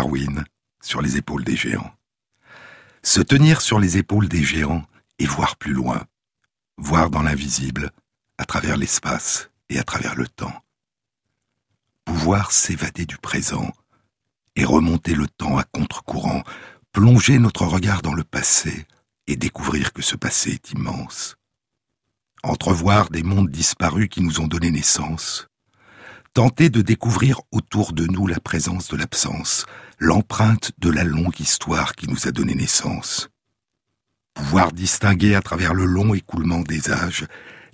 Darwin, sur les épaules des géants. Se tenir sur les épaules des géants et voir plus loin, voir dans l'invisible, à travers l'espace et à travers le temps. Pouvoir s'évader du présent et remonter le temps à contre-courant, plonger notre regard dans le passé et découvrir que ce passé est immense. Entrevoir des mondes disparus qui nous ont donné naissance, tenter de découvrir autour de nous la présence de l'absence, l'empreinte de la longue histoire qui nous a donné naissance. Pouvoir distinguer à travers le long écoulement des âges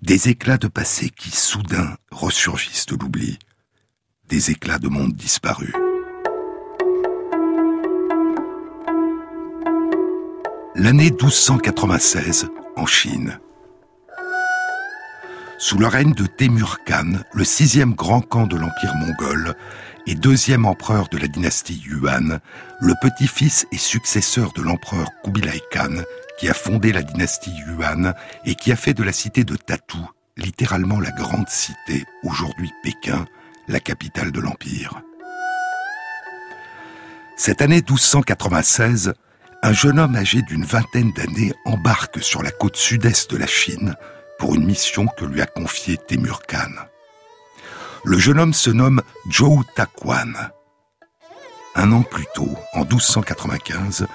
des éclats de passé qui soudain ressurgissent de l'oubli, des éclats de mondes disparus. L'année 1296 en Chine. Sous le règne de Temur Khan, le sixième grand khan de l'Empire mongol et deuxième empereur de la dynastie Yuan, le petit-fils et successeur de l'empereur Kubilai Khan, qui a fondé la dynastie Yuan et qui a fait de la cité de Tatou, littéralement la grande cité, aujourd'hui Pékin, la capitale de l'Empire. Cette année 1296, un jeune homme âgé d'une vingtaine d'années embarque sur la côte sud-est de la Chine pour une mission que lui a confiée Temur Khan. Le jeune homme se nomme Zhou Takwan. Un an plus tôt, en 1295,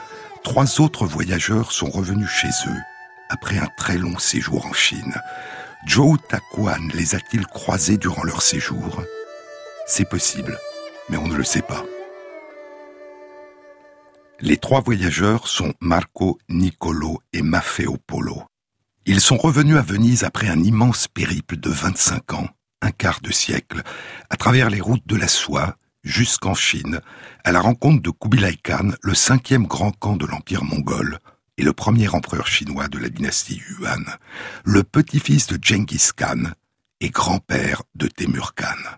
trois autres voyageurs sont revenus chez eux après un très long séjour en Chine. Zhou Takwan les a-t-il croisés durant leur séjour? C'est possible, mais on ne le sait pas. Les trois voyageurs sont Marco, Nicolo et Maffeo Polo. Ils sont revenus à Venise après un immense périple de 25 ans, un quart de siècle, à travers les routes de la soie, jusqu'en Chine, à la rencontre de Kubilai Khan, le cinquième grand khan de l'Empire mongol, et le premier empereur chinois de la dynastie Yuan, le petit-fils de Genghis Khan et grand-père de Temur Khan.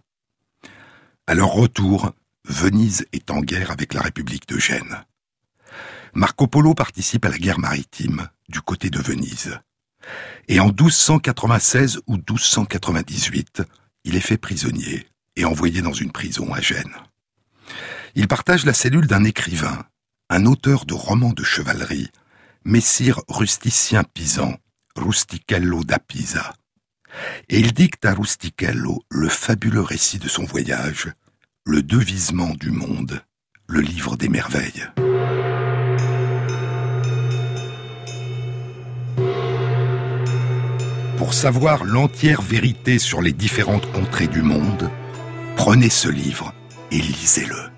À leur retour, Venise est en guerre avec la République de Gênes. Marco Polo participe à la guerre maritime du côté de Venise. Et en 1296 ou 1298, il est fait prisonnier et envoyé dans une prison à Gênes. Il partage la cellule d'un écrivain, un auteur de romans de chevalerie, Messire Rusticien Pisan, Rustichello da Pisa. Et il dicte à Rustichello le fabuleux récit de son voyage, le devisement du monde, le livre des merveilles. Pour savoir l'entière vérité sur les différentes contrées du monde, prenez ce livre et lisez-le.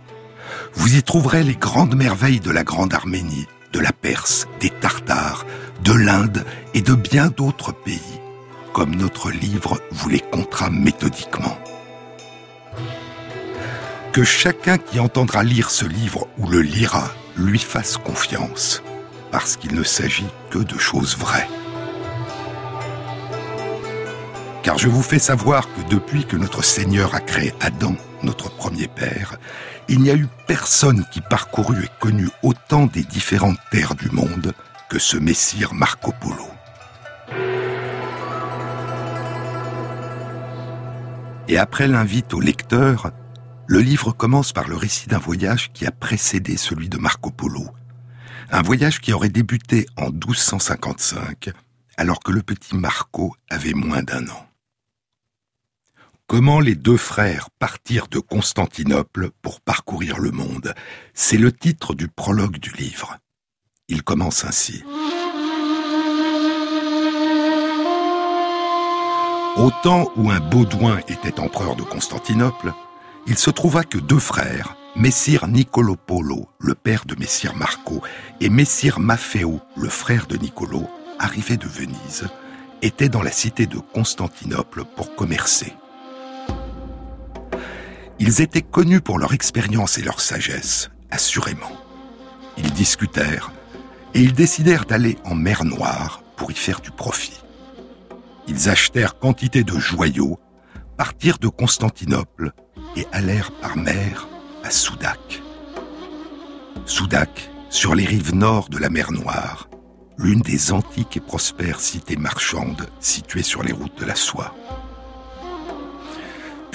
Vous y trouverez les grandes merveilles de la Grande Arménie, de la Perse, des Tartares, de l'Inde et de bien d'autres pays, comme notre livre vous les comptera méthodiquement. Que chacun qui entendra lire ce livre ou le lira lui fasse confiance, parce qu'il ne s'agit que de choses vraies je vous fais savoir que depuis que notre Seigneur a créé Adam, notre premier père, il n'y a eu personne qui parcourut et connut autant des différentes terres du monde que ce messire Marco Polo. Et après l'invite au lecteur, le livre commence par le récit d'un voyage qui a précédé celui de Marco Polo. Un voyage qui aurait débuté en 1255, alors que le petit Marco avait moins d'un an. Comment les deux frères partirent de Constantinople pour parcourir le monde? C'est le titre du prologue du livre. Il commence ainsi. Au temps où un Baudouin était empereur de Constantinople, il se trouva que deux frères, Messire Nicolo Polo, le père de Messire Marco, et Messire Maffeo, le frère de Nicolo, arrivés de Venise, étaient dans la cité de Constantinople pour commercer. Ils étaient connus pour leur expérience et leur sagesse, assurément. Ils discutèrent et ils décidèrent d'aller en mer Noire pour y faire du profit. Ils achetèrent quantité de joyaux, partirent de Constantinople et allèrent par mer à Soudac. Soudac, sur les rives nord de la mer Noire, l'une des antiques et prospères cités marchandes situées sur les routes de la soie.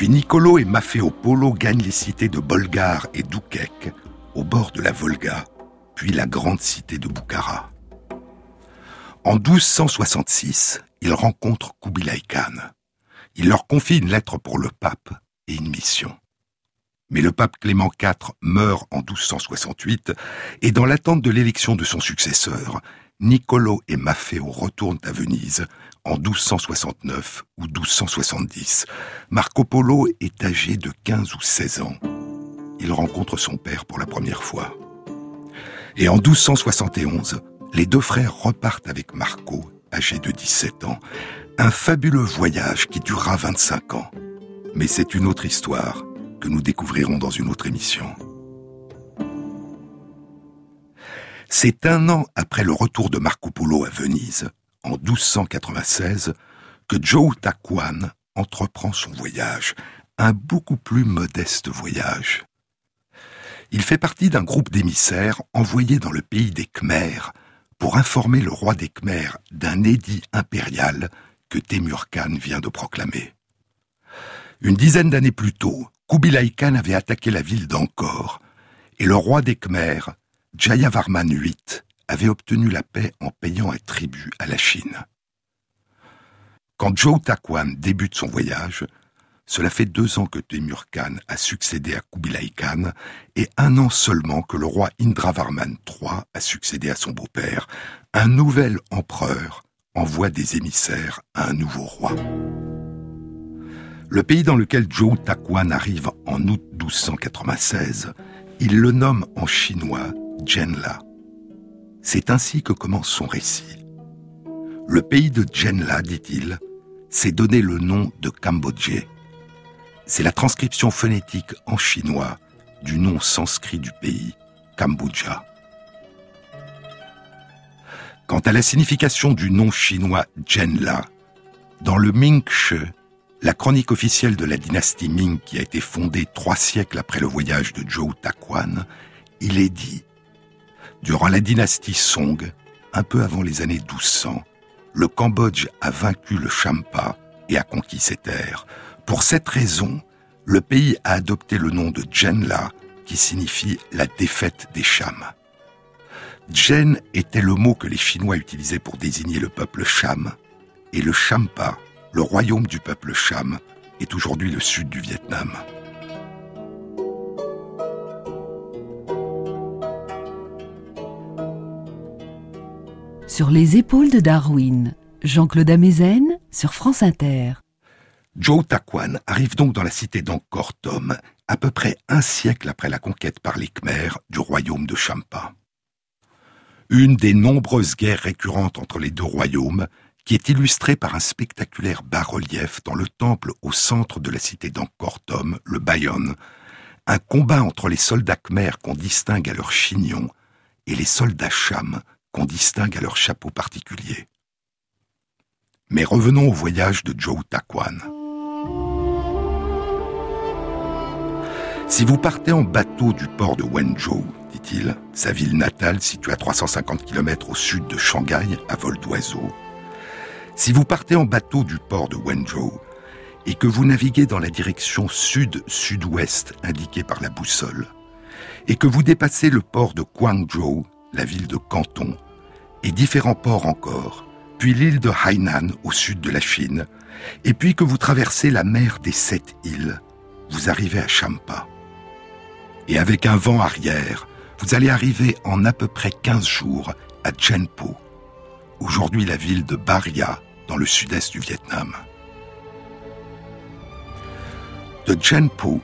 Puis Nicolo et Maffeo gagnent les cités de Bolgar et Doukek, au bord de la Volga, puis la grande cité de Boukhara. En 1266, ils rencontrent Kubilai Khan. Il leur confie une lettre pour le pape et une mission. Mais le pape Clément IV meurt en 1268 et dans l'attente de l'élection de son successeur, Niccolo et Maffeo retournent à Venise en 1269 ou 1270. Marco Polo est âgé de 15 ou 16 ans. Il rencontre son père pour la première fois. Et en 1271, les deux frères repartent avec Marco, âgé de 17 ans, un fabuleux voyage qui durera 25 ans. Mais c'est une autre histoire que nous découvrirons dans une autre émission. C'est un an après le retour de Marco Polo à Venise, en 1296, que Joe Taquan entreprend son voyage, un beaucoup plus modeste voyage. Il fait partie d'un groupe d'émissaires envoyés dans le pays des Khmers pour informer le roi des Khmers d'un édit impérial que Temur Khan vient de proclamer. Une dizaine d'années plus tôt, Kubilai Khan avait attaqué la ville d'Angkor, et le roi des Khmers, Jayavarman VIII, avait obtenu la paix en payant un tribut à la Chine. Quand Zhou Taquan débute son voyage, cela fait deux ans que Temur Khan a succédé à Kubilai Khan et un an seulement que le roi Indravarman III a succédé à son beau-père. Un nouvel empereur envoie des émissaires à un nouveau roi. Le pays dans lequel Zhou Taquan arrive en août 1296, il le nomme en chinois C'est ainsi que commence son récit. Le pays de Zhenla, dit-il, s'est donné le nom de Cambodge. C'est la transcription phonétique en chinois du nom sanskrit du pays, Kambuja. Quant à la signification du nom chinois Zhenla, dans le Ming-She, la chronique officielle de la dynastie Ming qui a été fondée trois siècles après le voyage de Zhou Taquan, il est dit Durant la dynastie Song, un peu avant les années 1200, le Cambodge a vaincu le Champa et a conquis ses terres. Pour cette raison, le pays a adopté le nom de Djenla, qui signifie la défaite des Chams. Djen était le mot que les Chinois utilisaient pour désigner le peuple Cham, et le Champa, le royaume du peuple Cham, est aujourd'hui le sud du Vietnam. Sur les épaules de Darwin, Jean-Claude Amezen sur France Inter. Joe Taquan arrive donc dans la cité d'Angkor à peu près un siècle après la conquête par les Khmers du royaume de Champa. Une des nombreuses guerres récurrentes entre les deux royaumes, qui est illustrée par un spectaculaire bas-relief dans le temple au centre de la cité d'Angkor le Bayon, un combat entre les soldats khmers qu'on distingue à leur chignon et les soldats cham qu'on distingue à leur chapeau particulier. Mais revenons au voyage de Joe Taquan. Si vous partez en bateau du port de Wenzhou, dit-il, sa ville natale située à 350 km au sud de Shanghai à vol d'oiseau, si vous partez en bateau du port de Wenzhou et que vous naviguez dans la direction sud-sud-ouest indiquée par la boussole, et que vous dépassez le port de Guangzhou la ville de Canton, et différents ports encore, puis l'île de Hainan au sud de la Chine, et puis que vous traversez la mer des sept îles, vous arrivez à Champa. Et avec un vent arrière, vous allez arriver en à peu près 15 jours à Chenpo, aujourd'hui la ville de Baria, dans le sud-est du Vietnam. De Chenpo,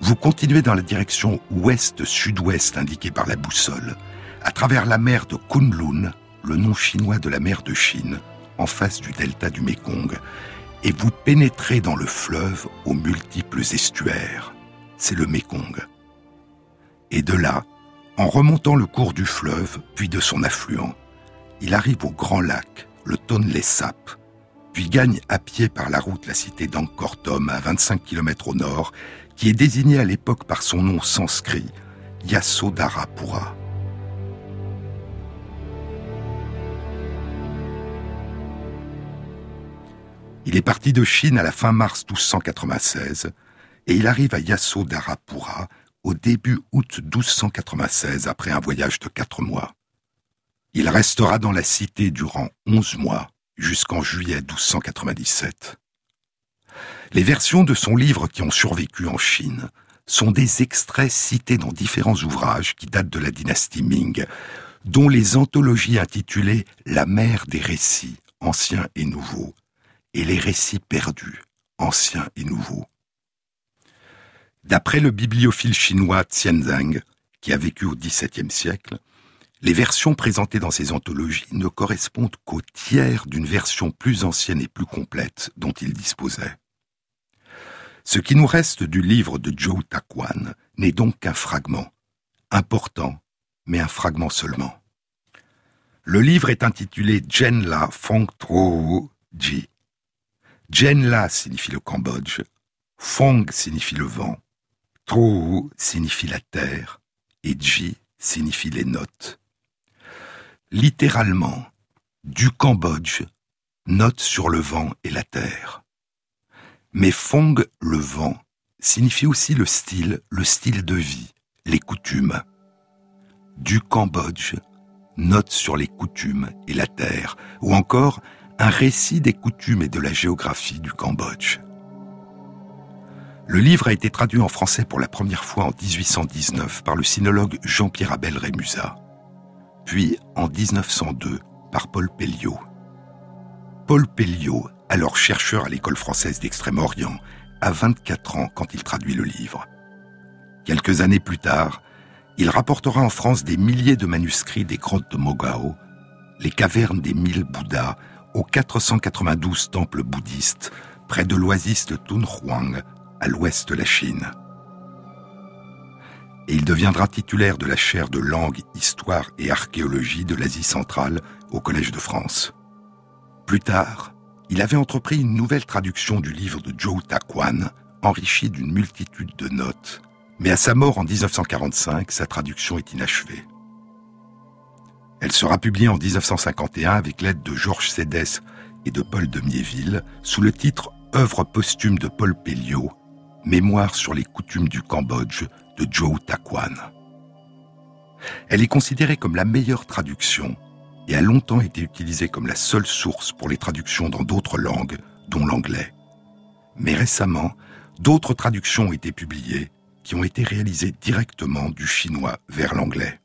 vous continuez dans la direction ouest-sud-ouest indiquée par la boussole, à travers la mer de Kunlun, le nom chinois de la mer de Chine, en face du delta du Mekong, et vous pénétrez dans le fleuve aux multiples estuaires. C'est le Mekong. Et de là, en remontant le cours du fleuve, puis de son affluent, il arrive au grand lac, le Tonle Sap, puis gagne à pied par la route la cité d'Angkor Thom à 25 km au nord, qui est désignée à l'époque par son nom sanskrit, Yasodharapura. Il est parti de Chine à la fin mars 1296 et il arrive à Yasodharapura au début août 1296 après un voyage de quatre mois. Il restera dans la cité durant onze mois, jusqu'en juillet 1297. Les versions de son livre qui ont survécu en Chine sont des extraits cités dans différents ouvrages qui datent de la dynastie Ming, dont les anthologies intitulées La mère des récits, anciens et nouveaux, et Les récits perdus, anciens et nouveaux. D'après le bibliophile chinois Tianzang, qui a vécu au XVIIe siècle, les versions présentées dans ces anthologies ne correspondent qu'au tiers d'une version plus ancienne et plus complète dont il disposait. Ce qui nous reste du livre de Zhou Taquan n'est donc qu'un fragment, important, mais un fragment seulement. Le livre est intitulé Jenla Fong Tro Ji. Jenla signifie le Cambodge, Fong signifie le vent, Tro signifie la terre, et Ji signifie les notes. Littéralement, du Cambodge, note sur le vent et la terre. Mais Fong, le vent, signifie aussi le style, le style de vie, les coutumes. Du Cambodge, note sur les coutumes et la terre, ou encore un récit des coutumes et de la géographie du Cambodge. Le livre a été traduit en français pour la première fois en 1819 par le sinologue Jean-Pierre Abel Rémusat, puis en 1902 par Paul Pelliot. Paul Pelliot alors chercheur à l'école française d'Extrême-Orient, a 24 ans quand il traduit le livre. Quelques années plus tard, il rapportera en France des milliers de manuscrits des grottes de Mogao, les cavernes des mille Bouddhas, aux 492 temples bouddhistes, près de l'oasis de Tunhuang, à l'ouest de la Chine. Et il deviendra titulaire de la chaire de langue, histoire et archéologie de l'Asie centrale au Collège de France. Plus tard, il avait entrepris une nouvelle traduction du livre de Joe Taquan, enrichi d'une multitude de notes, mais à sa mort en 1945, sa traduction est inachevée. Elle sera publiée en 1951 avec l'aide de Georges Sédès et de Paul de Miéville sous le titre Œuvre posthume de Paul Pelliot, Mémoire sur les coutumes du Cambodge de Joe Taquan. Elle est considérée comme la meilleure traduction et a longtemps été utilisé comme la seule source pour les traductions dans d'autres langues, dont l'anglais. Mais récemment, d'autres traductions ont été publiées qui ont été réalisées directement du chinois vers l'anglais.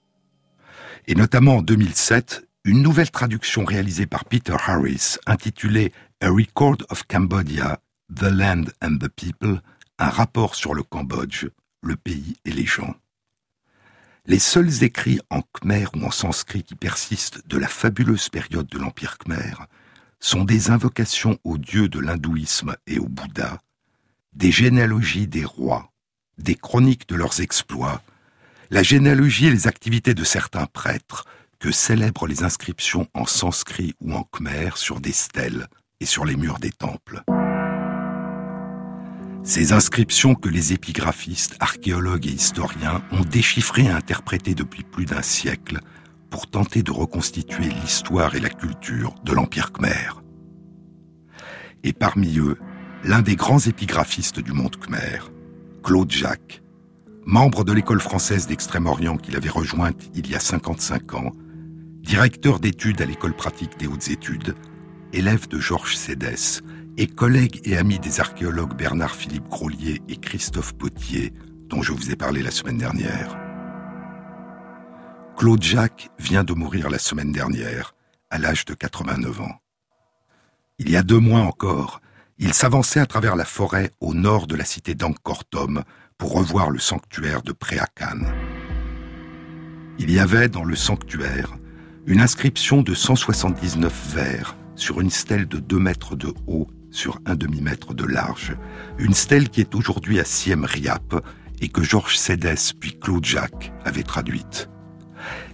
Et notamment en 2007, une nouvelle traduction réalisée par Peter Harris intitulée A Record of Cambodia, The Land and the People, un rapport sur le Cambodge, le pays et les gens. Les seuls écrits en khmer ou en sanskrit qui persistent de la fabuleuse période de l'Empire khmer sont des invocations aux dieux de l'hindouisme et au Bouddha, des généalogies des rois, des chroniques de leurs exploits, la généalogie et les activités de certains prêtres que célèbrent les inscriptions en sanskrit ou en khmer sur des stèles et sur les murs des temples. Ces inscriptions que les épigraphistes, archéologues et historiens ont déchiffrées et interprétées depuis plus d'un siècle pour tenter de reconstituer l'histoire et la culture de l'Empire khmer. Et parmi eux, l'un des grands épigraphistes du monde khmer, Claude Jacques, membre de l'école française d'Extrême-Orient qu'il avait rejointe il y a 55 ans, directeur d'études à l'école pratique des hautes études, élève de Georges Sédès, et collègue et ami des archéologues Bernard-Philippe Grolier et Christophe Potier, dont je vous ai parlé la semaine dernière. Claude Jacques vient de mourir la semaine dernière, à l'âge de 89 ans. Il y a deux mois encore, il s'avançait à travers la forêt au nord de la cité d'Angkortom pour revoir le sanctuaire de Préakan. Il y avait dans le sanctuaire une inscription de 179 vers sur une stèle de 2 mètres de haut sur un demi-mètre de large, une stèle qui est aujourd'hui à Siem Riap et que Georges Sédès puis Claude Jacques avaient traduite.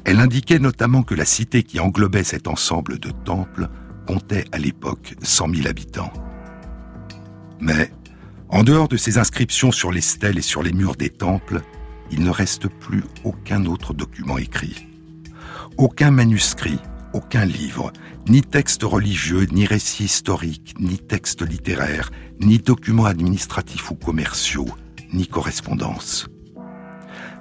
Elle indiquait notamment que la cité qui englobait cet ensemble de temples comptait à l'époque 100 000 habitants. Mais, en dehors de ces inscriptions sur les stèles et sur les murs des temples, il ne reste plus aucun autre document écrit. Aucun manuscrit, aucun livre, ni texte religieux, ni récit historique, ni texte littéraire, ni documents administratifs ou commerciaux ni correspondance.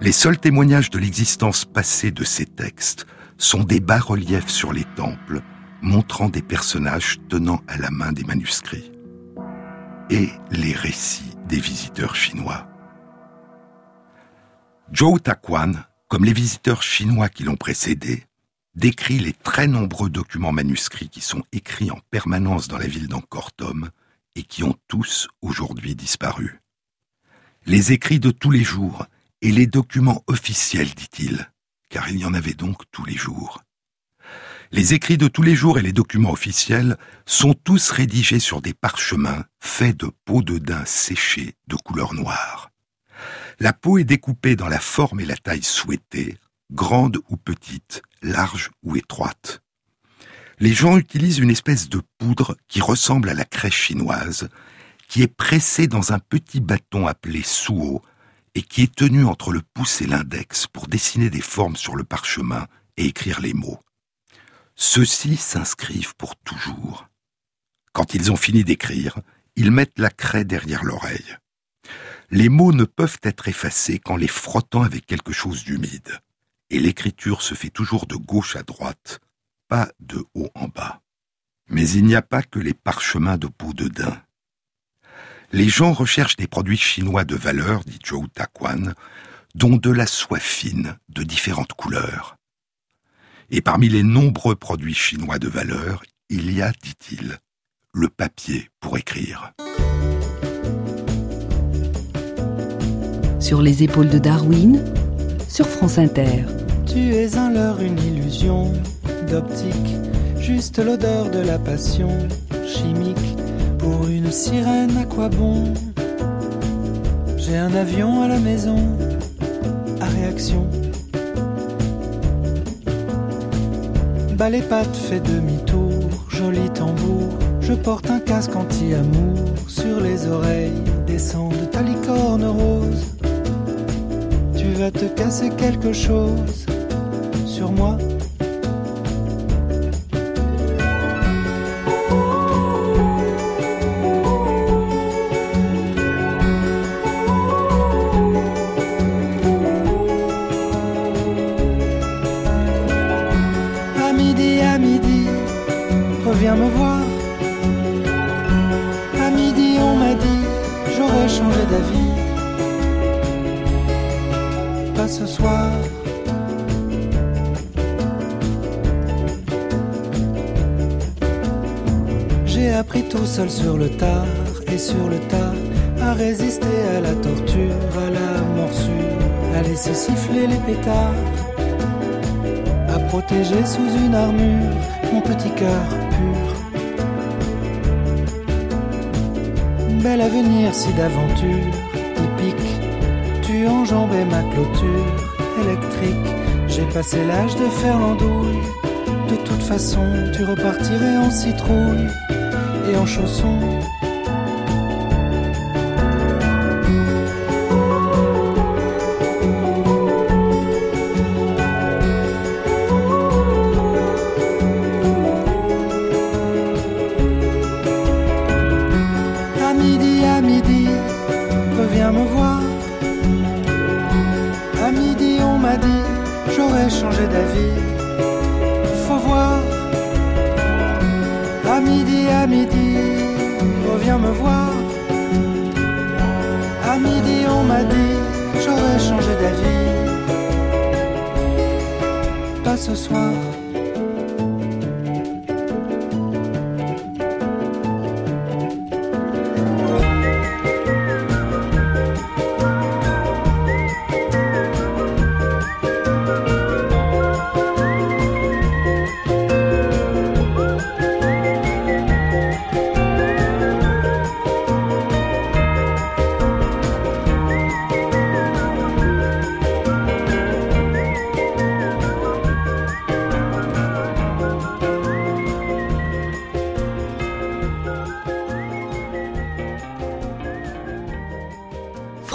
Les seuls témoignages de l'existence passée de ces textes sont des bas-reliefs sur les temples montrant des personnages tenant à la main des manuscrits et les récits des visiteurs chinois. Zhou Taquan, comme les visiteurs chinois qui l'ont précédé, décrit les très nombreux documents manuscrits qui sont écrits en permanence dans la ville d'Angkor-Thom et qui ont tous aujourd'hui disparu. Les écrits de tous les jours et les documents officiels, dit-il, car il y en avait donc tous les jours. Les écrits de tous les jours et les documents officiels sont tous rédigés sur des parchemins faits de peau de daim séchée de couleur noire. La peau est découpée dans la forme et la taille souhaitées, grande ou petite, large ou étroite. Les gens utilisent une espèce de poudre qui ressemble à la crèche chinoise, qui est pressée dans un petit bâton appelé suo et qui est tenu entre le pouce et l'index pour dessiner des formes sur le parchemin et écrire les mots. Ceux-ci s'inscrivent pour toujours. Quand ils ont fini d'écrire, ils mettent la craie derrière l'oreille. Les mots ne peuvent être effacés qu'en les frottant avec quelque chose d'humide, et l'écriture se fait toujours de gauche à droite, pas de haut en bas. Mais il n'y a pas que les parchemins de peau de daim. Les gens recherchent des produits chinois de valeur, dit Zhou Taquan, dont de la soie fine de différentes couleurs. Et parmi les nombreux produits chinois de valeur, il y a, dit-il, le papier pour écrire. Sur les épaules de Darwin, sur France Inter. Tu es un leurre, une illusion d'optique, juste l'odeur de la passion chimique. Pour une sirène, à quoi bon? J'ai un avion à la maison, à réaction. Les pattes, fait demi-tour, joli tambour. Je porte un casque anti-amour sur les oreilles, descendent ta licorne rose. Tu vas te casser quelque chose sur moi. Sous une armure mon petit cœur pur. Bel avenir si d'aventure typique, tu enjambais ma clôture électrique. J'ai passé l'âge de faire l'andouille. De toute façon, tu repartirais en citrouille et en chanson. J'aurais changé d'avis. Faut voir à midi, à midi, reviens me voir. À midi, on m'a dit, j'aurais changé d'avis. Pas ce soir.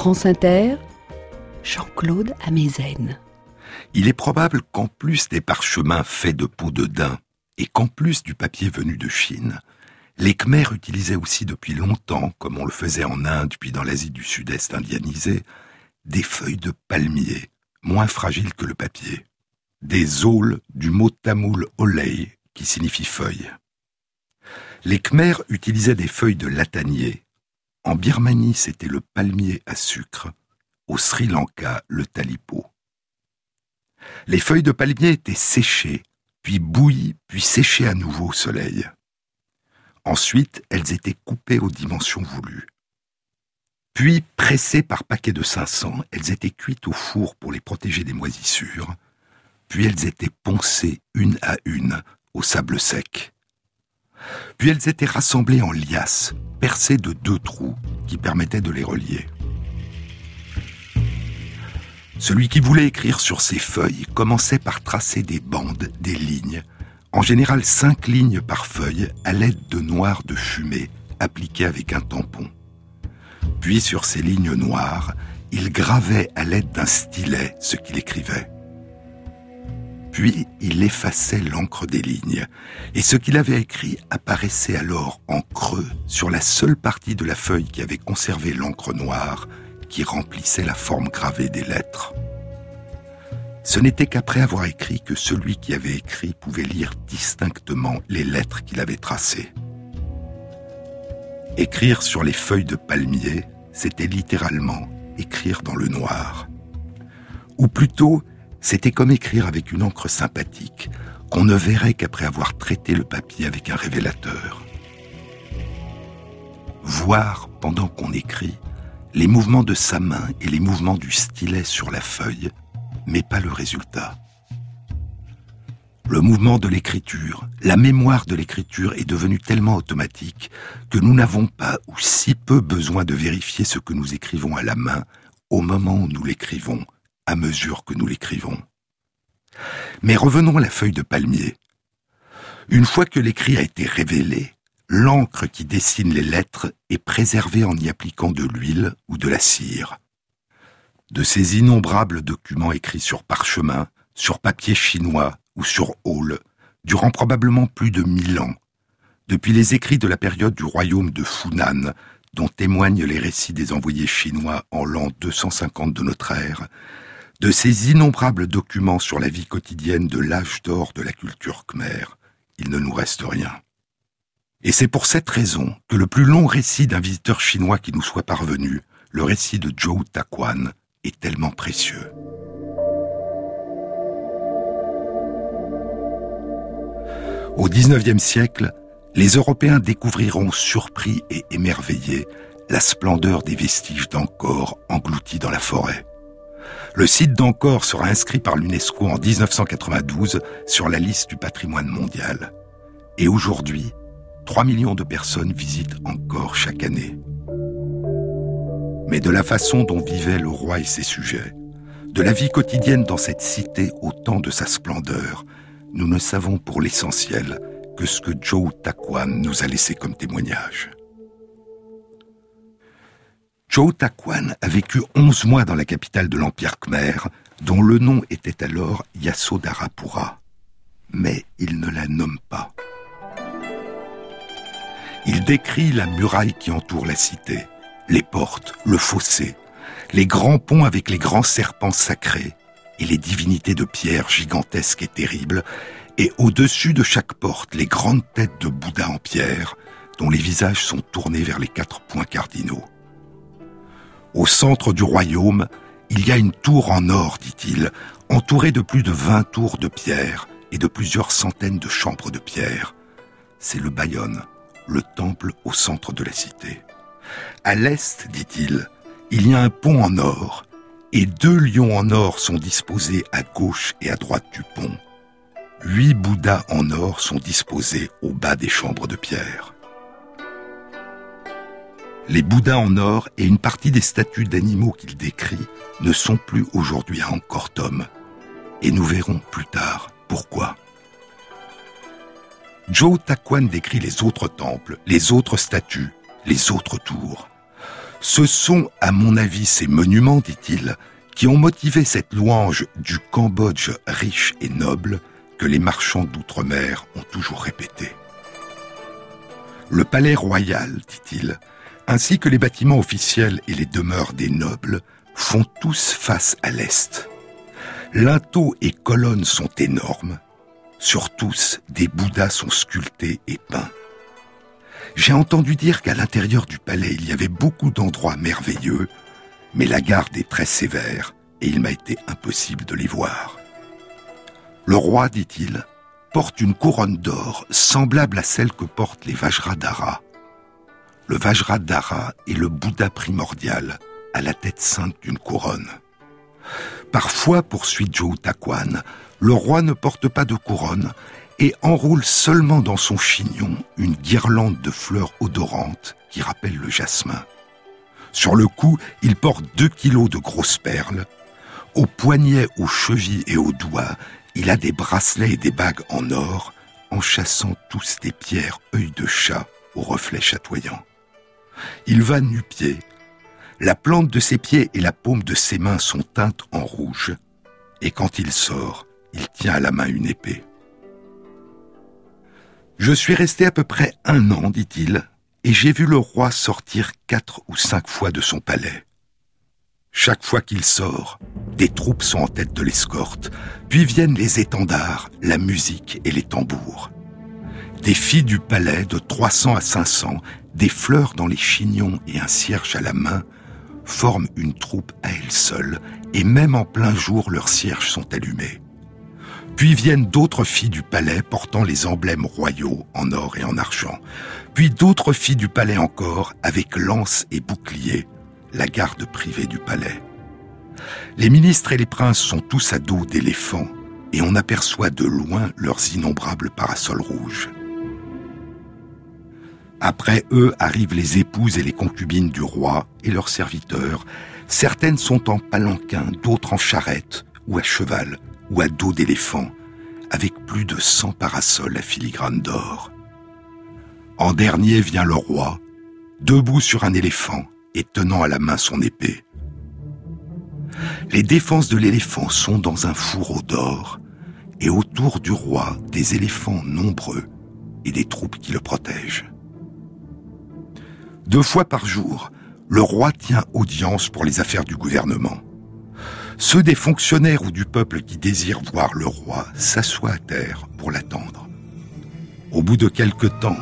France Inter, Jean-Claude Amezen. Il est probable qu'en plus des parchemins faits de peau de daim, et qu'en plus du papier venu de Chine, Les Khmers utilisaient aussi depuis longtemps, comme on le faisait en Inde puis dans l'Asie du Sud-Est indianisée, des feuilles de palmier, moins fragiles que le papier. Des aules du mot tamoul olei, qui signifie feuille. Les Khmers utilisaient des feuilles de latanier. En Birmanie, c'était le palmier à sucre. Au Sri Lanka, le talipo. Les feuilles de palmier étaient séchées, puis bouillies, puis séchées à nouveau au soleil. Ensuite, elles étaient coupées aux dimensions voulues. Puis, pressées par paquets de 500, elles étaient cuites au four pour les protéger des moisissures. Puis elles étaient poncées une à une au sable sec. Puis elles étaient rassemblées en liasses, percées de deux trous qui permettaient de les relier. Celui qui voulait écrire sur ces feuilles commençait par tracer des bandes, des lignes, en général cinq lignes par feuille à l'aide de noir de fumée appliquées avec un tampon. Puis sur ces lignes noires, il gravait à l'aide d'un stylet ce qu'il écrivait. Puis il effaçait l'encre des lignes, et ce qu'il avait écrit apparaissait alors en creux sur la seule partie de la feuille qui avait conservé l'encre noire qui remplissait la forme gravée des lettres. Ce n'était qu'après avoir écrit que celui qui avait écrit pouvait lire distinctement les lettres qu'il avait tracées. Écrire sur les feuilles de palmier, c'était littéralement écrire dans le noir. Ou plutôt, c'était comme écrire avec une encre sympathique qu'on ne verrait qu'après avoir traité le papier avec un révélateur. Voir pendant qu'on écrit les mouvements de sa main et les mouvements du stylet sur la feuille, mais pas le résultat. Le mouvement de l'écriture, la mémoire de l'écriture est devenue tellement automatique que nous n'avons pas ou si peu besoin de vérifier ce que nous écrivons à la main au moment où nous l'écrivons, à mesure que nous l'écrivons. Mais revenons à la feuille de palmier. Une fois que l'écrit a été révélé, l'encre qui dessine les lettres est préservée en y appliquant de l'huile ou de la cire. De ces innombrables documents écrits sur parchemin, sur papier chinois ou sur hall, durant probablement plus de mille ans, depuis les écrits de la période du royaume de Funan, dont témoignent les récits des envoyés chinois en l'an 250 de notre ère, de ces innombrables documents sur la vie quotidienne de l'âge d'or de la culture khmer, il ne nous reste rien. Et c'est pour cette raison que le plus long récit d'un visiteur chinois qui nous soit parvenu, le récit de Zhou Taquan, est tellement précieux. Au XIXe siècle, les Européens découvriront surpris et émerveillés la splendeur des vestiges d'Angkor engloutis dans la forêt. Le site d'Angkor sera inscrit par l'UNESCO en 1992 sur la liste du patrimoine mondial. Et aujourd'hui, 3 millions de personnes visitent Angkor chaque année. Mais de la façon dont vivaient le roi et ses sujets, de la vie quotidienne dans cette cité au temps de sa splendeur, nous ne savons pour l'essentiel que ce que Joe Taquan nous a laissé comme témoignage. Joe Taquan a vécu 11 mois dans la capitale de l'Empire Khmer, dont le nom était alors Yasodharapura. Mais il ne la nomme pas. Il décrit la muraille qui entoure la cité, les portes, le fossé, les grands ponts avec les grands serpents sacrés et les divinités de pierre gigantesques et terribles, et au-dessus de chaque porte les grandes têtes de Bouddha en pierre, dont les visages sont tournés vers les quatre points cardinaux. Au centre du royaume, il y a une tour en or, dit-il, entourée de plus de vingt tours de pierre et de plusieurs centaines de chambres de pierre. C'est le Bayonne, le temple au centre de la cité. À l'est, dit-il, il y a un pont en or, et deux lions en or sont disposés à gauche et à droite du pont. Huit Bouddhas en or sont disposés au bas des chambres de pierre. Les Bouddhas en or et une partie des statues d'animaux qu'il décrit ne sont plus aujourd'hui à Angkor-Thom. Et nous verrons plus tard pourquoi. Joe Taquan décrit les autres temples, les autres statues, les autres tours. Ce sont, à mon avis, ces monuments, dit-il, qui ont motivé cette louange du Cambodge riche et noble que les marchands d'outre-mer ont toujours répété. Le palais royal, dit-il, ainsi que les bâtiments officiels et les demeures des nobles, font tous face à l'est. Linteaux et colonnes sont énormes. Sur tous, des Bouddhas sont sculptés et peints. J'ai entendu dire qu'à l'intérieur du palais, il y avait beaucoup d'endroits merveilleux, mais la garde est très sévère et il m'a été impossible de les voir. Le roi, dit-il, porte une couronne d'or semblable à celle que portent les Vajradhara. Le Vajradhara est le Bouddha primordial, à la tête sainte d'une couronne. Parfois, poursuit Joe Takwan, le roi ne porte pas de couronne et enroule seulement dans son chignon une guirlande de fleurs odorantes qui rappelle le jasmin. Sur le cou, il porte deux kilos de grosses perles. Aux poignets, aux chevilles et aux doigts, il a des bracelets et des bagues en or, en chassant tous des pierres œil de chat aux reflets chatoyants. Il va nu-pied. La plante de ses pieds et la paume de ses mains sont teintes en rouge. Et quand il sort, il tient à la main une épée. Je suis resté à peu près un an, dit-il, et j'ai vu le roi sortir quatre ou cinq fois de son palais. Chaque fois qu'il sort, des troupes sont en tête de l'escorte, puis viennent les étendards, la musique et les tambours. Des filles du palais de 300 à 500, des fleurs dans les chignons et un cierge à la main, forment une troupe à elles seules, et même en plein jour leurs cierges sont allumés. Puis viennent d'autres filles du palais portant les emblèmes royaux en or et en argent. Puis d'autres filles du palais encore avec lance et bouclier, la garde privée du palais. Les ministres et les princes sont tous à dos d'éléphants et on aperçoit de loin leurs innombrables parasols rouges. Après eux arrivent les épouses et les concubines du roi et leurs serviteurs. Certaines sont en palanquin, d'autres en charrette ou à cheval ou à dos d'éléphant, avec plus de cent parasols à filigrane d'or. En dernier vient le roi, debout sur un éléphant, et tenant à la main son épée. Les défenses de l'éléphant sont dans un fourreau d'or, et autour du roi des éléphants nombreux et des troupes qui le protègent. Deux fois par jour, le roi tient audience pour les affaires du gouvernement. Ceux des fonctionnaires ou du peuple qui désirent voir le roi s'assoient à terre pour l'attendre. Au bout de quelque temps,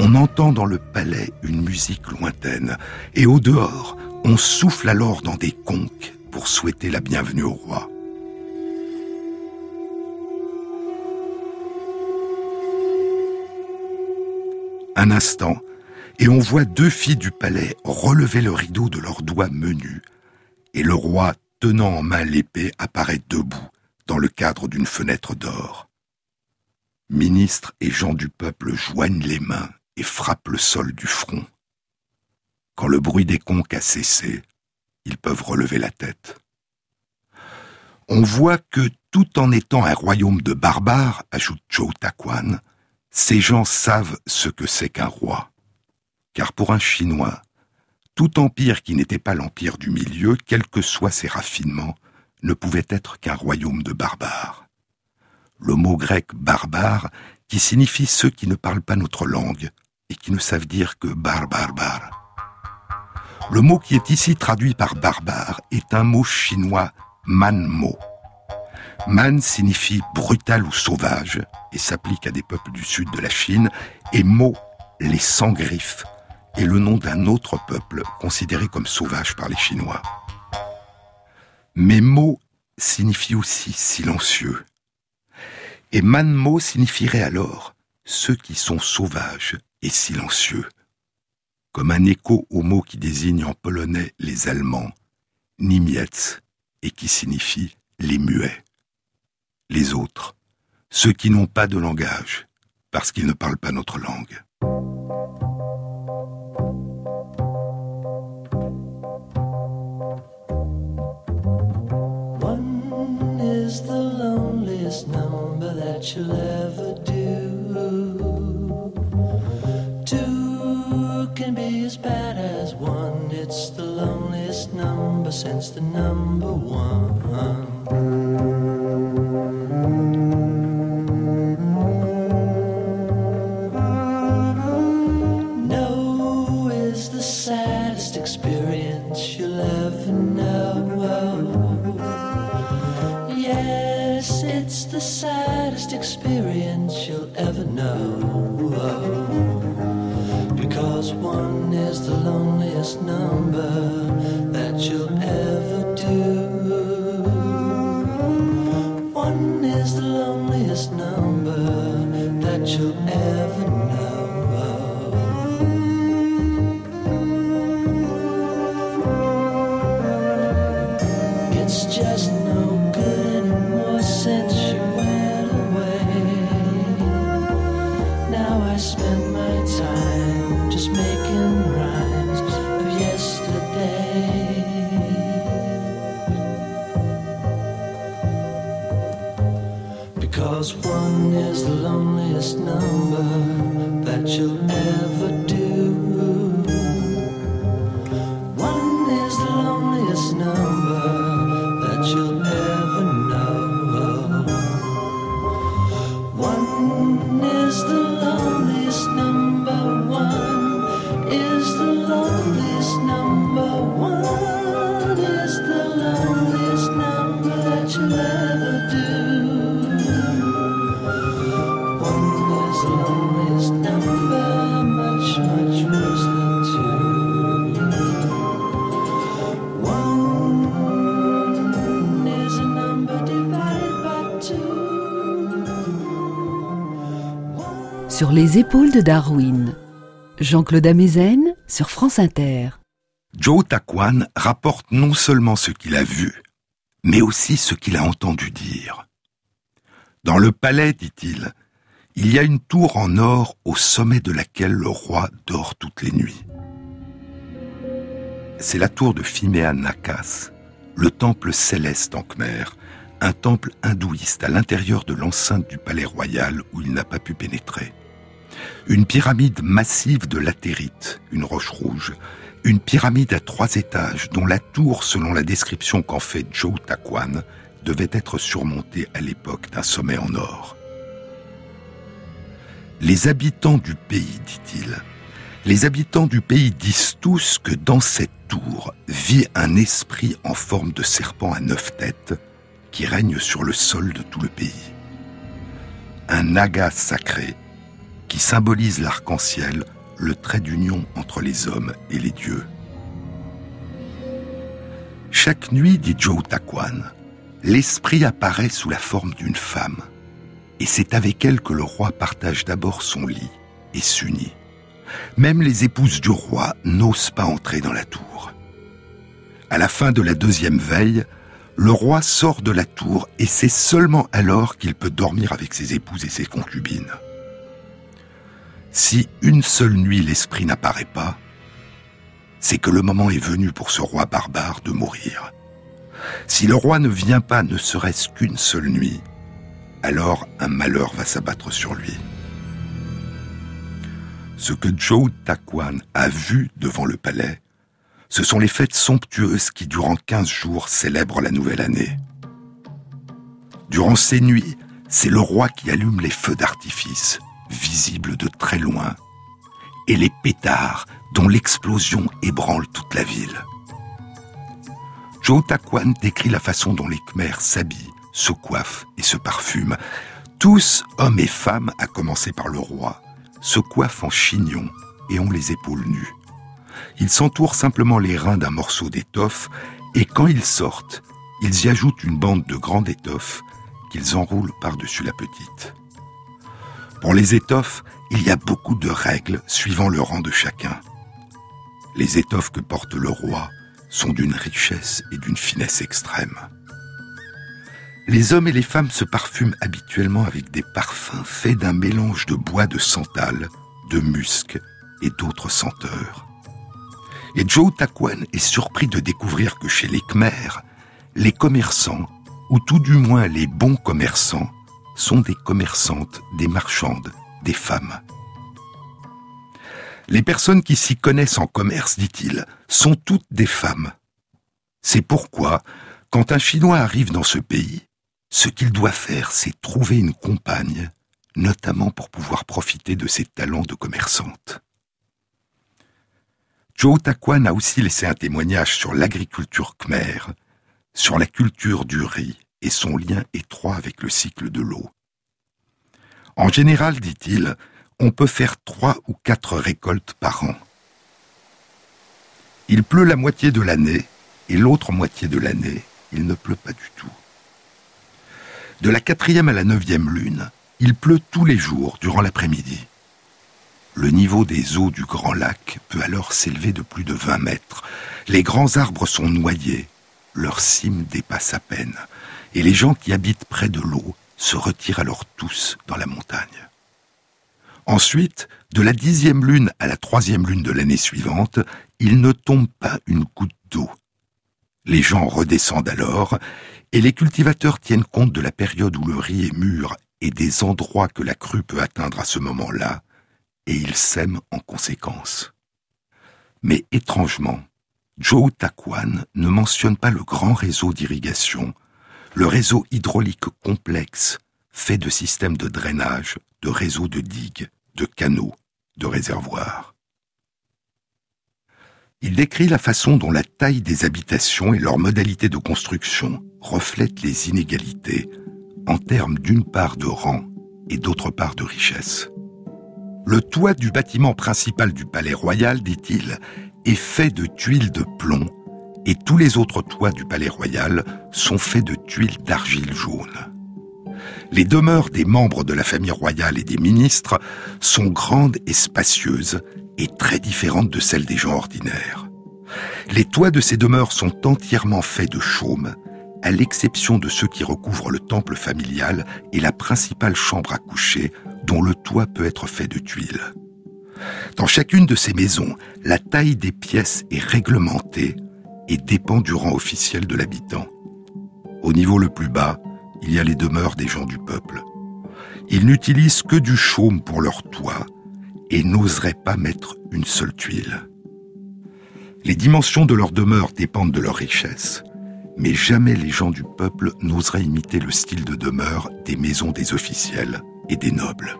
on entend dans le palais une musique lointaine, et au dehors, on souffle alors dans des conques pour souhaiter la bienvenue au roi. Un instant, et on voit deux filles du palais relever le rideau de leurs doigts menus, et le roi, tenant en main l'épée, apparaît debout dans le cadre d'une fenêtre d'or. Ministres et gens du peuple joignent les mains et frappent le sol du front. Quand le bruit des conques a cessé, ils peuvent relever la tête. On voit que tout en étant un royaume de barbares, ajoute Chow Takwan, ces gens savent ce que c'est qu'un roi. Car pour un Chinois, tout empire qui n'était pas l'empire du milieu, quels que soient ses raffinements, ne pouvait être qu'un royaume de barbares. Le mot grec barbare, qui signifie ceux qui ne parlent pas notre langue, et qui ne savent dire que bar bar bar. Le mot qui est ici traduit par barbare est un mot chinois man-mo. Man signifie brutal ou sauvage et s'applique à des peuples du sud de la Chine, et mo, les sans-griffes, est le nom d'un autre peuple considéré comme sauvage par les Chinois. Mais mo signifie aussi silencieux. Et man-mo signifierait alors ceux qui sont sauvages et silencieux, comme un écho au mot qui désigne en polonais les Allemands, Nimiec, et qui signifie les muets. Les autres, ceux qui n'ont pas de langage, parce qu'ils ne parlent pas notre langue. Is the loneliest number that you'll ever do. Two can be as bad as one. It's the loneliest number since the number one. know. Because one is the loneliest number that you'll ever. Les épaules de Darwin. Jean-Claude Amezen sur France Inter. Joe Taquan rapporte non seulement ce qu'il a vu, mais aussi ce qu'il a entendu dire. Dans le palais, dit-il, il y a une tour en or au sommet de laquelle le roi dort toutes les nuits. C'est la tour de Phimea Nakas, le temple céleste en Khmer, un temple hindouiste à l'intérieur de l'enceinte du palais royal où il n'a pas pu pénétrer. Une pyramide massive de latérite, une roche rouge, une pyramide à trois étages dont la tour, selon la description qu'en fait Joe Taquan, devait être surmontée à l'époque d'un sommet en or. Les habitants du pays, dit-il, les habitants du pays disent tous que dans cette tour vit un esprit en forme de serpent à neuf têtes qui règne sur le sol de tout le pays. Un naga sacré qui symbolise l'arc-en-ciel, le trait d'union entre les hommes et les dieux. Chaque nuit, dit Joe Taquan, l'esprit apparaît sous la forme d'une femme, et c'est avec elle que le roi partage d'abord son lit et s'unit. Même les épouses du roi n'osent pas entrer dans la tour. À la fin de la deuxième veille, le roi sort de la tour et c'est seulement alors qu'il peut dormir avec ses épouses et ses concubines. Si une seule nuit l'esprit n'apparaît pas, c'est que le moment est venu pour ce roi barbare de mourir. Si le roi ne vient pas ne serait-ce qu'une seule nuit, alors un malheur va s'abattre sur lui. Ce que Joe Taquan a vu devant le palais, ce sont les fêtes somptueuses qui, durant 15 jours, célèbrent la nouvelle année. Durant ces nuits, c'est le roi qui allume les feux d'artifice, visibles de très loin, et les pétards dont l'explosion ébranle toute la ville. Joe Taquan décrit la façon dont les Khmers s'habillent, se coiffent et se parfument. Tous, hommes et femmes, à commencer par le roi, se coiffent en chignon et ont les épaules nues. Ils s'entourent simplement les reins d'un morceau d'étoffe et quand ils sortent, ils y ajoutent une bande de grande étoffe qu'ils enroulent par-dessus la petite. Pour les étoffes, il y a beaucoup de règles suivant le rang de chacun. Les étoffes que porte le roi sont d'une richesse et d'une finesse extrême. Les hommes et les femmes se parfument habituellement avec des parfums faits d'un mélange de bois de santal, de musc et d'autres senteurs. Et Joe Taquan est surpris de découvrir que chez les Khmers, les commerçants, ou tout du moins les bons commerçants, sont des commerçantes, des marchandes, des femmes. Les personnes qui s'y connaissent en commerce, dit-il, sont toutes des femmes. C'est pourquoi, quand un Chinois arrive dans ce pays, ce qu'il doit faire, c'est trouver une compagne, notamment pour pouvoir profiter de ses talents de commerçante. Joe Taquan a aussi laissé un témoignage sur l'agriculture khmère, sur la culture du riz et son lien étroit avec le cycle de l'eau. En général, dit-il, on peut faire trois ou quatre récoltes par an. Il pleut la moitié de l'année, et l'autre moitié de l'année, il ne pleut pas du tout. De la quatrième à la neuvième lune, il pleut tous les jours durant l'après-midi. Le niveau des eaux du Grand Lac peut alors s'élever de plus de 20 mètres. Les grands arbres sont noyés, leur cime dépasse à peine, et les gens qui habitent près de l'eau se retirent alors tous dans la montagne. Ensuite, de la dixième lune à la troisième lune de l'année suivante, il ne tombe pas une goutte d'eau. Les gens redescendent alors, et les cultivateurs tiennent compte de la période où le riz est mûr et des endroits que la crue peut atteindre à ce moment-là, et ils sèment en conséquence. Mais étrangement, Joe Takwan ne mentionne pas le grand réseau d'irrigation, le réseau hydraulique complexe, fait de systèmes de drainage, de réseaux de digues, de canaux, de réservoirs. Il décrit la façon dont la taille des habitations et leur modalité de construction reflètent les inégalités en termes d'une part de rang et d'autre part de richesse. Le toit du bâtiment principal du palais royal, dit-il, est fait de tuiles de plomb et tous les autres toits du palais royal sont faits de tuiles d'argile jaune. Les demeures des membres de la famille royale et des ministres sont grandes et spacieuses et très différentes de celles des gens ordinaires. Les toits de ces demeures sont entièrement faits de chaume, à l'exception de ceux qui recouvrent le temple familial et la principale chambre à coucher, dont le toit peut être fait de tuiles. Dans chacune de ces maisons, la taille des pièces est réglementée et dépend du rang officiel de l'habitant. Au niveau le plus bas, il y a les demeures des gens du peuple. Ils n'utilisent que du chaume pour leur toit et n'oseraient pas mettre une seule tuile. Les dimensions de leur demeure dépendent de leur richesse, mais jamais les gens du peuple n'oseraient imiter le style de demeure des maisons des officiels et des nobles.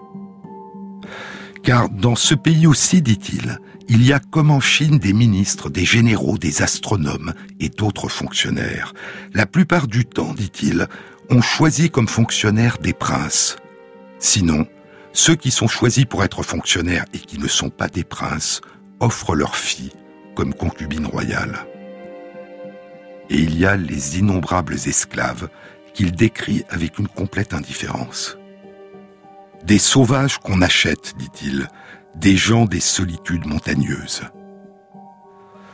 Car dans ce pays aussi, dit-il, il y a comme en Chine des ministres, des généraux, des astronomes et d'autres fonctionnaires. La plupart du temps, dit-il, on choisit comme fonctionnaires des princes. Sinon, ceux qui sont choisis pour être fonctionnaires et qui ne sont pas des princes offrent leurs filles comme concubines royales. Et il y a les innombrables esclaves qu'il décrit avec une complète indifférence. Des sauvages qu'on achète, dit-il, des gens des solitudes montagneuses.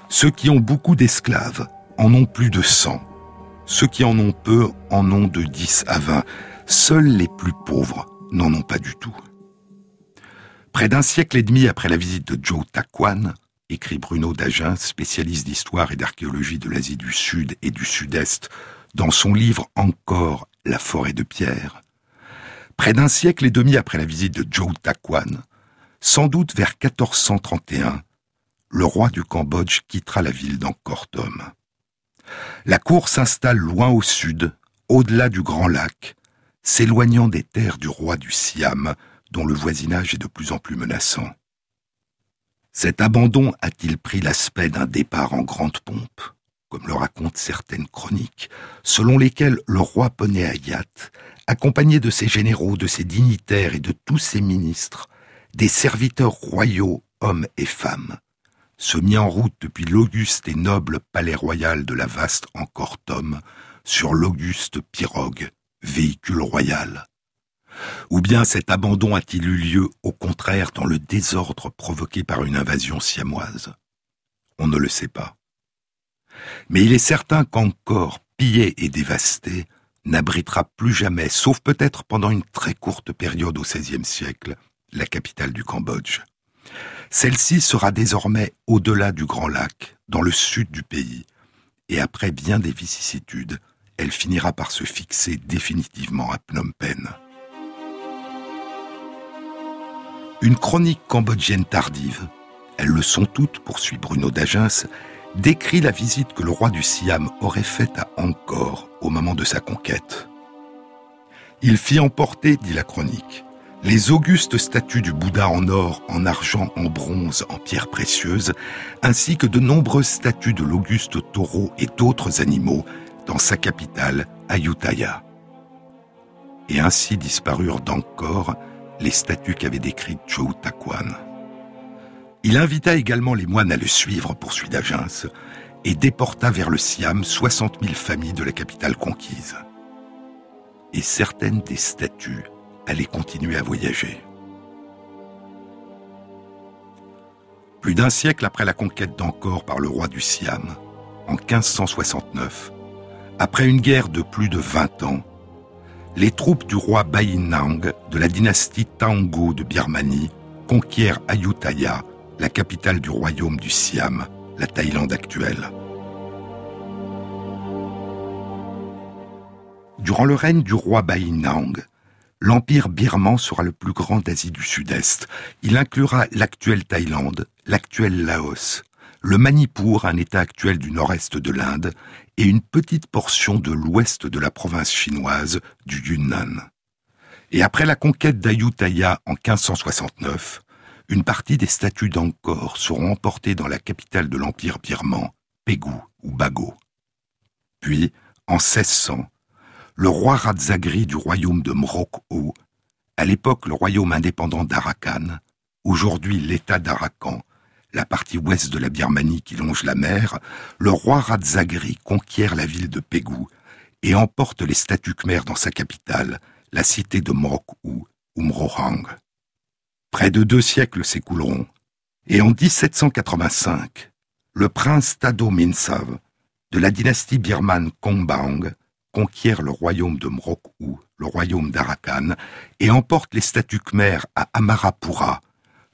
Ceux qui ont beaucoup d'esclaves en ont plus de cent. Ceux qui en ont peu en ont de dix à vingt. Seuls les plus pauvres n'en ont pas du tout. Près d'un siècle et demi après la visite de Joe Takwan, écrit Bruno Dagen, spécialiste d'histoire et d'archéologie de l'Asie du Sud et du Sud-Est, dans son livre Encore la forêt de pierre, Près d'un siècle et demi après la visite de Joe Takwan, sans doute vers 1431, le roi du Cambodge quittera la ville d'Angkor. La cour s'installe loin au sud, au-delà du Grand Lac, s'éloignant des terres du roi du Siam, dont le voisinage est de plus en plus menaçant. Cet abandon a-t-il pris l'aspect d'un départ en grande pompe, comme le racontent certaines chroniques, selon lesquelles le roi Ayat accompagné de ses généraux, de ses dignitaires et de tous ses ministres, des serviteurs royaux, hommes et femmes, se mit en route depuis l'auguste et noble palais royal de la vaste Encortum sur l'auguste pirogue, véhicule royal. Ou bien cet abandon a-t-il eu lieu au contraire dans le désordre provoqué par une invasion siamoise? On ne le sait pas. Mais il est certain qu'encore pillé et dévasté, n'abritera plus jamais, sauf peut-être pendant une très courte période au XVIe siècle, la capitale du Cambodge. Celle-ci sera désormais au-delà du Grand Lac, dans le sud du pays, et après bien des vicissitudes, elle finira par se fixer définitivement à Phnom Penh. Une chronique cambodgienne tardive, elles le sont toutes, poursuit Bruno Dagens, décrit la visite que le roi du Siam aurait faite à Angkor au moment de sa conquête. Il fit emporter, dit la chronique, les augustes statues du Bouddha en or, en argent, en bronze, en pierres précieuses, ainsi que de nombreuses statues de l'auguste taureau et d'autres animaux dans sa capitale, Ayutthaya. Et ainsi disparurent d'Angkor les statues qu'avait décrites Takwan. Il invita également les moines à le suivre, poursuit d'Agens, et déporta vers le Siam 60 000 familles de la capitale conquise. Et certaines des statues allaient continuer à voyager. Plus d'un siècle après la conquête d'Angkor par le roi du Siam, en 1569, après une guerre de plus de 20 ans, les troupes du roi Bainang de la dynastie Taongo de Birmanie conquièrent Ayutthaya, la capitale du royaume du Siam, la Thaïlande actuelle. Durant le règne du roi Bainang, l'empire birman sera le plus grand d'Asie du Sud-Est. Il inclura l'actuelle Thaïlande, l'actuel Laos, le Manipur, un état actuel du nord-est de l'Inde, et une petite portion de l'ouest de la province chinoise du Yunnan. Et après la conquête d'Ayutthaya en 1569, une partie des statues d'Angkor seront emportées dans la capitale de l'Empire birman, Pegu ou Bago. Puis, en 1600, le roi Radzagri du royaume de Mrok-O, à l'époque le royaume indépendant d'Arakan, aujourd'hui l'État d'Arakan, la partie ouest de la Birmanie qui longe la mer, le roi Radzagri conquiert la ville de Pegu et emporte les statues khmers dans sa capitale, la cité de Mrok-O ou Mrohang. Près de deux siècles s'écouleront, et en 1785, le prince Tado Minsav de la dynastie birmane Kongbang conquiert le royaume de Mrok-Ou, le royaume d'Arakan, et emporte les statues khmers à Amarapura,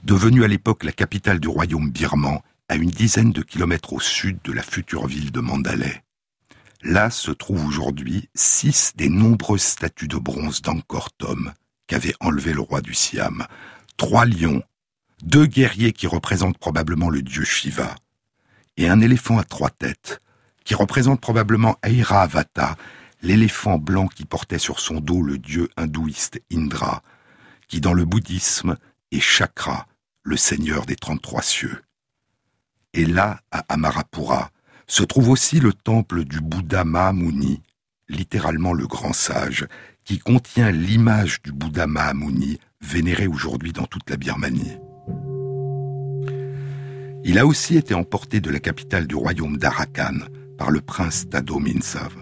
devenue à l'époque la capitale du royaume birman, à une dizaine de kilomètres au sud de la future ville de Mandalay. Là se trouvent aujourd'hui six des nombreuses statues de bronze d'Angkor Thom qu'avait enlevé le roi du Siam, trois lions, deux guerriers qui représentent probablement le dieu Shiva, et un éléphant à trois têtes, qui représente probablement Airavata, l'éléphant blanc qui portait sur son dos le dieu hindouiste Indra, qui dans le bouddhisme est Chakra, le seigneur des trente-trois cieux. Et là, à Amarapura, se trouve aussi le temple du Bouddha Mahamuni, littéralement le grand sage, qui contient l'image du Bouddha Mahamuni vénéré aujourd'hui dans toute la Birmanie. Il a aussi été emporté de la capitale du royaume d'Arakan par le prince Tado Minsav.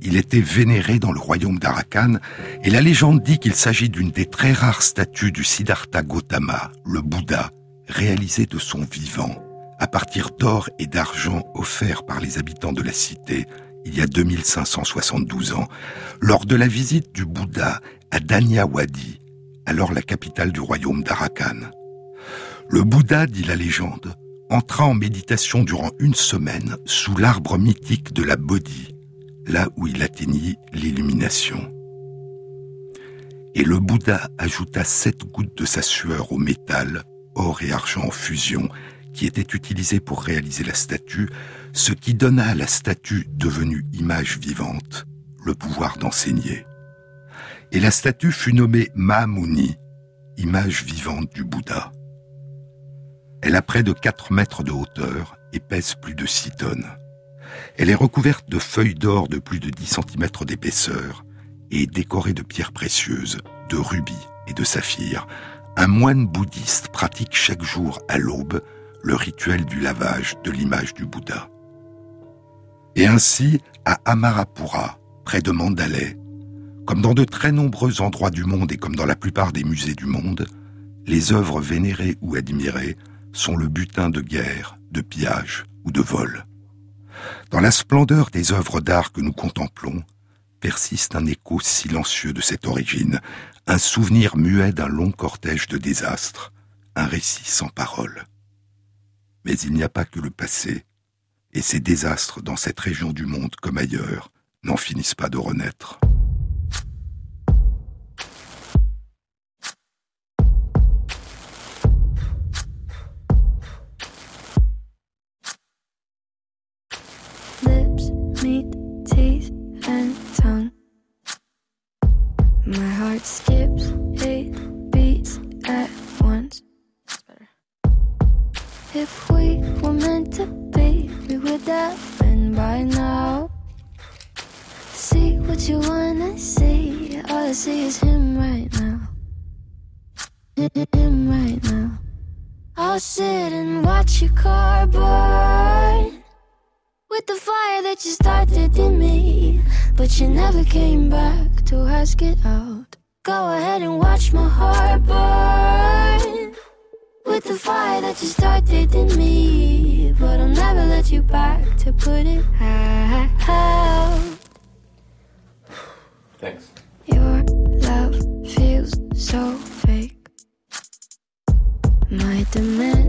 Il était vénéré dans le royaume d'Arakan et la légende dit qu'il s'agit d'une des très rares statues du Siddhartha Gautama, le Bouddha, réalisée de son vivant, à partir d'or et d'argent offerts par les habitants de la cité il y a 2572 ans, lors de la visite du Bouddha à Danyawadi, alors la capitale du royaume d'Arakan. Le Bouddha, dit la légende, entra en méditation durant une semaine sous l'arbre mythique de la Bodhi, là où il atteignit l'illumination. Et le Bouddha ajouta sept gouttes de sa sueur au métal, or et argent en fusion, qui était utilisé pour réaliser la statue, ce qui donna à la statue devenue image vivante le pouvoir d'enseigner et la statue fut nommée Mahamuni, image vivante du Bouddha. Elle a près de 4 mètres de hauteur et pèse plus de 6 tonnes. Elle est recouverte de feuilles d'or de plus de 10 cm d'épaisseur et décorée de pierres précieuses, de rubis et de saphirs. Un moine bouddhiste pratique chaque jour à l'aube le rituel du lavage de l'image du Bouddha. Et ainsi, à Amarapura, près de Mandalay, comme dans de très nombreux endroits du monde et comme dans la plupart des musées du monde, les œuvres vénérées ou admirées sont le butin de guerre, de pillage ou de vol. Dans la splendeur des œuvres d'art que nous contemplons, persiste un écho silencieux de cette origine, un souvenir muet d'un long cortège de désastres, un récit sans parole. Mais il n'y a pas que le passé, et ces désastres dans cette région du monde comme ailleurs n'en finissent pas de renaître. heart skips eight beats at once. That's better. If we were meant to be, we would have been by now. See what you wanna see. All I see is him right now. Him right now. I'll sit and watch your car burn with the fire that you started in me, but you never came back to ask it out. Go ahead and watch my heart burn with the fire that you started in me. But I'll never let you back to put it out. Thanks. Your love feels so fake. My demands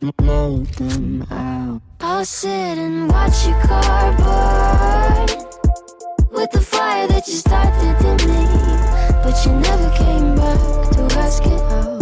Blow them out. I'll sit and watch your car burn with the fire that you started in me. But you never came back to ask it out.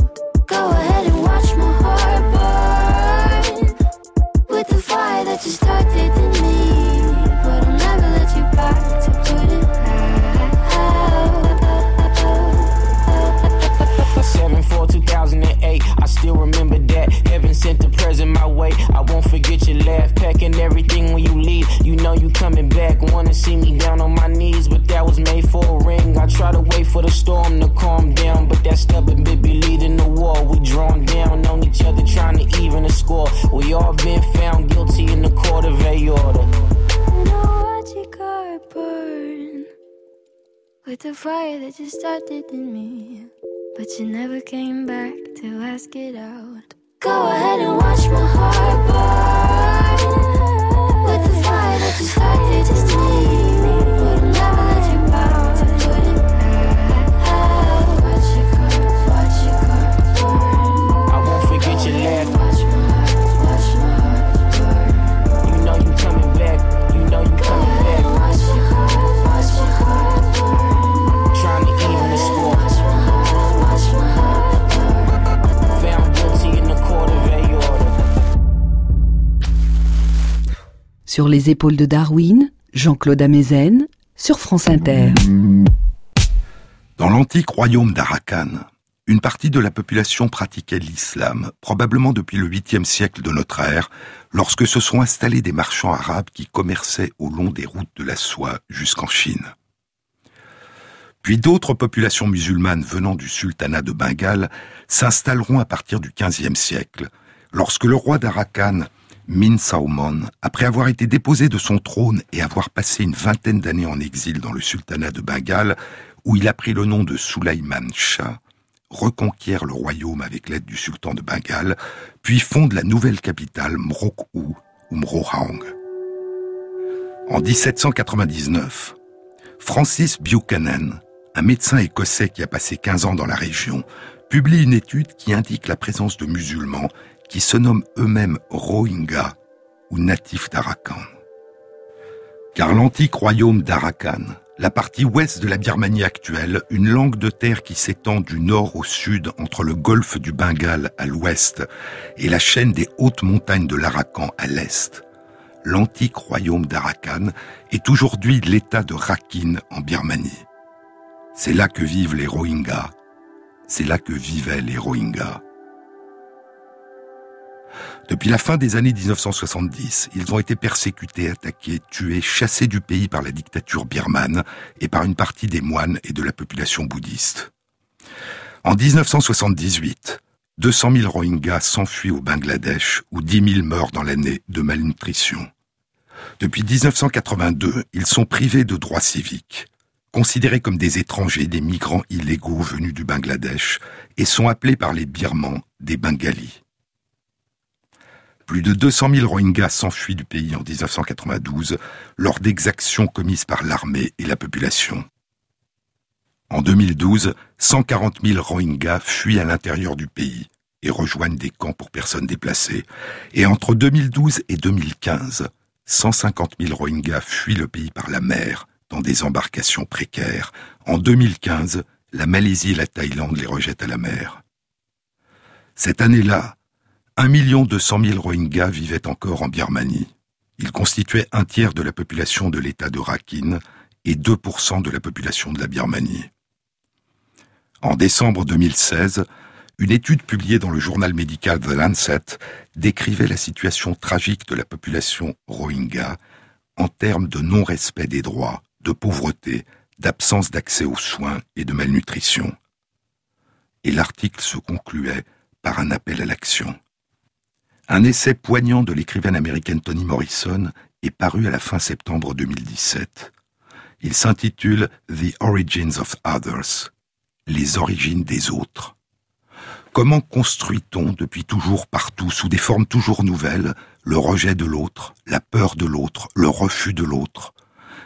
Laugh, packing everything when you leave. You know you coming back. Wanna see me down on my knees, but that was made for a ring. I try to wait for the storm to calm down, but that stubborn bit be leading the war. We drawn down on each other, trying to even the score. We all been found guilty in the court of a order. And I'll watch your car burn with the fire that you started in me. But you never came back to ask it out. Go ahead and watch my heart burn with the fire that you started in me. Sur les épaules de Darwin, Jean-Claude Amezen, sur France Inter. Dans l'antique royaume d'Arakan, une partie de la population pratiquait l'islam, probablement depuis le 8e siècle de notre ère, lorsque se sont installés des marchands arabes qui commerçaient au long des routes de la soie jusqu'en Chine. Puis d'autres populations musulmanes venant du sultanat de Bengale s'installeront à partir du XVe siècle, lorsque le roi d'Arakan, Min Saumon, après avoir été déposé de son trône et avoir passé une vingtaine d'années en exil dans le sultanat de Bengale, où il a pris le nom de Sulaiman Shah, reconquiert le royaume avec l'aide du sultan de Bengale, puis fonde la nouvelle capitale Mroku ou Mrohang. En 1799, Francis Buchanan, un médecin écossais qui a passé 15 ans dans la région, publie une étude qui indique la présence de musulmans qui se nomment eux-mêmes Rohingyas ou natifs d'Arakan. Car l'antique royaume d'Arakan, la partie ouest de la Birmanie actuelle, une langue de terre qui s'étend du nord au sud entre le golfe du Bengale à l'ouest et la chaîne des hautes montagnes de l'Arakan à l'est, l'antique royaume d'Arakan est aujourd'hui l'état de Rakhine en Birmanie. C'est là que vivent les Rohingyas. C'est là que vivaient les Rohingyas. Depuis la fin des années 1970, ils ont été persécutés, attaqués, tués, chassés du pays par la dictature birmane et par une partie des moines et de la population bouddhiste. En 1978, 200 000 Rohingyas s'enfuient au Bangladesh où 10 000 meurent dans l'année de malnutrition. Depuis 1982, ils sont privés de droits civiques, considérés comme des étrangers, des migrants illégaux venus du Bangladesh et sont appelés par les Birmans des Bengalis. Plus de 200 000 Rohingyas s'enfuient du pays en 1992 lors d'exactions commises par l'armée et la population. En 2012, 140 000 Rohingyas fuient à l'intérieur du pays et rejoignent des camps pour personnes déplacées. Et entre 2012 et 2015, 150 000 Rohingyas fuient le pays par la mer dans des embarcations précaires. En 2015, la Malaisie et la Thaïlande les rejettent à la mer. Cette année-là, 1 200 000 Rohingyas vivaient encore en Birmanie. Ils constituaient un tiers de la population de l'État de Rakhine et 2% de la population de la Birmanie. En décembre 2016, Une étude publiée dans le journal médical The Lancet décrivait la situation tragique de la population rohingya en termes de non-respect des droits, de pauvreté, d'absence d'accès aux soins et de malnutrition. Et l'article se concluait par un appel à l'action. Un essai poignant de l'écrivaine américaine Toni Morrison est paru à la fin septembre 2017. Il s'intitule The Origins of Others, les origines des autres. Comment construit-on depuis toujours partout, sous des formes toujours nouvelles, le rejet de l'autre, la peur de l'autre, le refus de l'autre,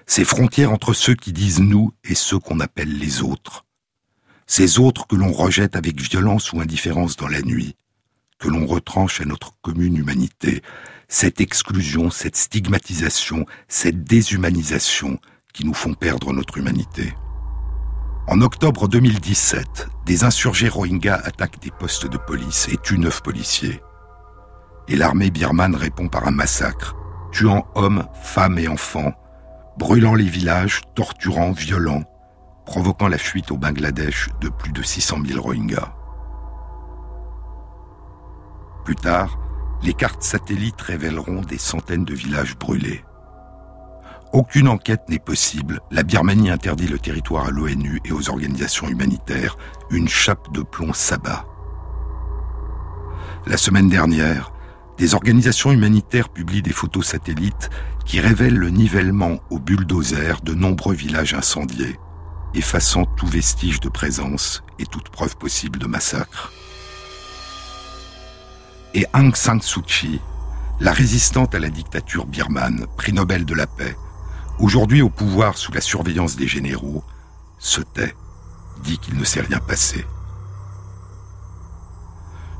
ces frontières entre ceux qui disent nous et ceux qu'on appelle les autres, ces autres que l'on rejette avec violence ou indifférence dans la nuit, que l'on retranche à notre commune humanité, cette exclusion, cette stigmatisation, cette déshumanisation qui nous font perdre notre humanité. En octobre 2017, des insurgés Rohingyas attaquent des postes de police et tuent neuf policiers. Et l'armée birmane répond par un massacre, tuant hommes, femmes et enfants, brûlant les villages, torturant, violant, provoquant la fuite au Bangladesh de plus de 600 000 Rohingyas. Plus tard, les cartes satellites révéleront des centaines de villages brûlés. Aucune enquête n'est possible. La Birmanie interdit le territoire à l'ONU et aux organisations humanitaires. Une chape de plomb s'abat. La semaine dernière, des organisations humanitaires publient des photos satellites qui révèlent le nivellement au bulldozer de nombreux villages incendiés, effaçant tout vestige de présence et toute preuve possible de massacre. Et Aung San Suu Kyi, la résistante à la dictature birmane, prix Nobel de la paix, aujourd'hui au pouvoir sous la surveillance des généraux, se tait, dit qu'il ne s'est rien passé.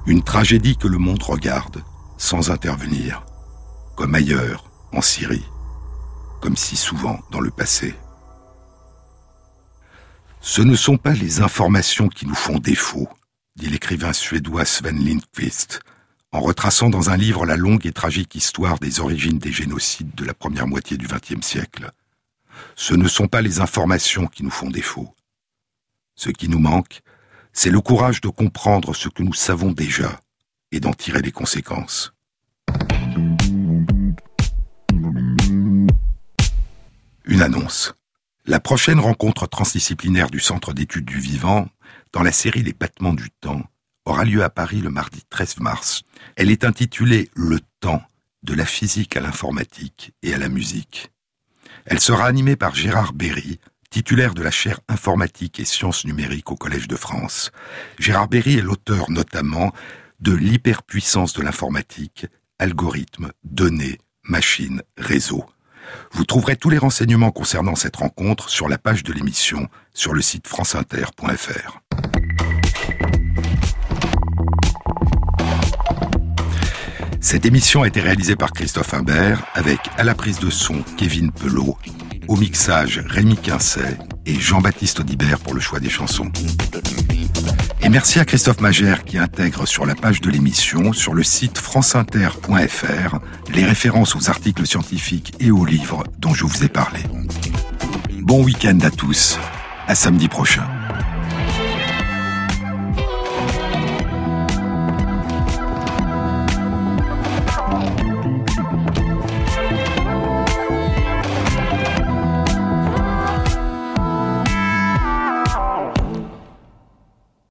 Une tragédie que le monde regarde sans intervenir, comme ailleurs, en Syrie, comme si souvent dans le passé. Ce ne sont pas les informations qui nous font défaut, dit l'écrivain suédois Sven Lindqvist, en retraçant dans un livre la longue et tragique histoire des origines des génocides de la première moitié du XXe siècle. Ce ne sont pas les informations qui nous font défaut. Ce qui nous manque, c'est le courage de comprendre ce que nous savons déjà et d'en tirer les conséquences. Une annonce. La prochaine rencontre transdisciplinaire du Centre d'études du vivant, dans la série Les battements du temps, aura lieu à Paris le mardi 13 mars. Elle est intitulée Le temps, de la physique à l'informatique et à la musique. Elle sera animée par Gérard Berry, titulaire de la chaire informatique et sciences numériques au Collège de France. Gérard Berry est l'auteur notamment de L'hyperpuissance de l'informatique, algorithmes, données, machines, réseaux. Vous trouverez tous les renseignements concernant cette rencontre sur la page de l'émission sur le site franceinter.fr. Cette émission a été réalisée par Christophe Imbert avec à la prise de son Kevin Pelot, au mixage Rémi Quincet et Jean-Baptiste Audibert pour le choix des chansons. Et merci à Christophe Magère qui intègre sur la page de l'émission, sur le site franceinter.fr, les références aux articles scientifiques et aux livres dont je vous ai parlé. Bon week-end à tous, à samedi prochain.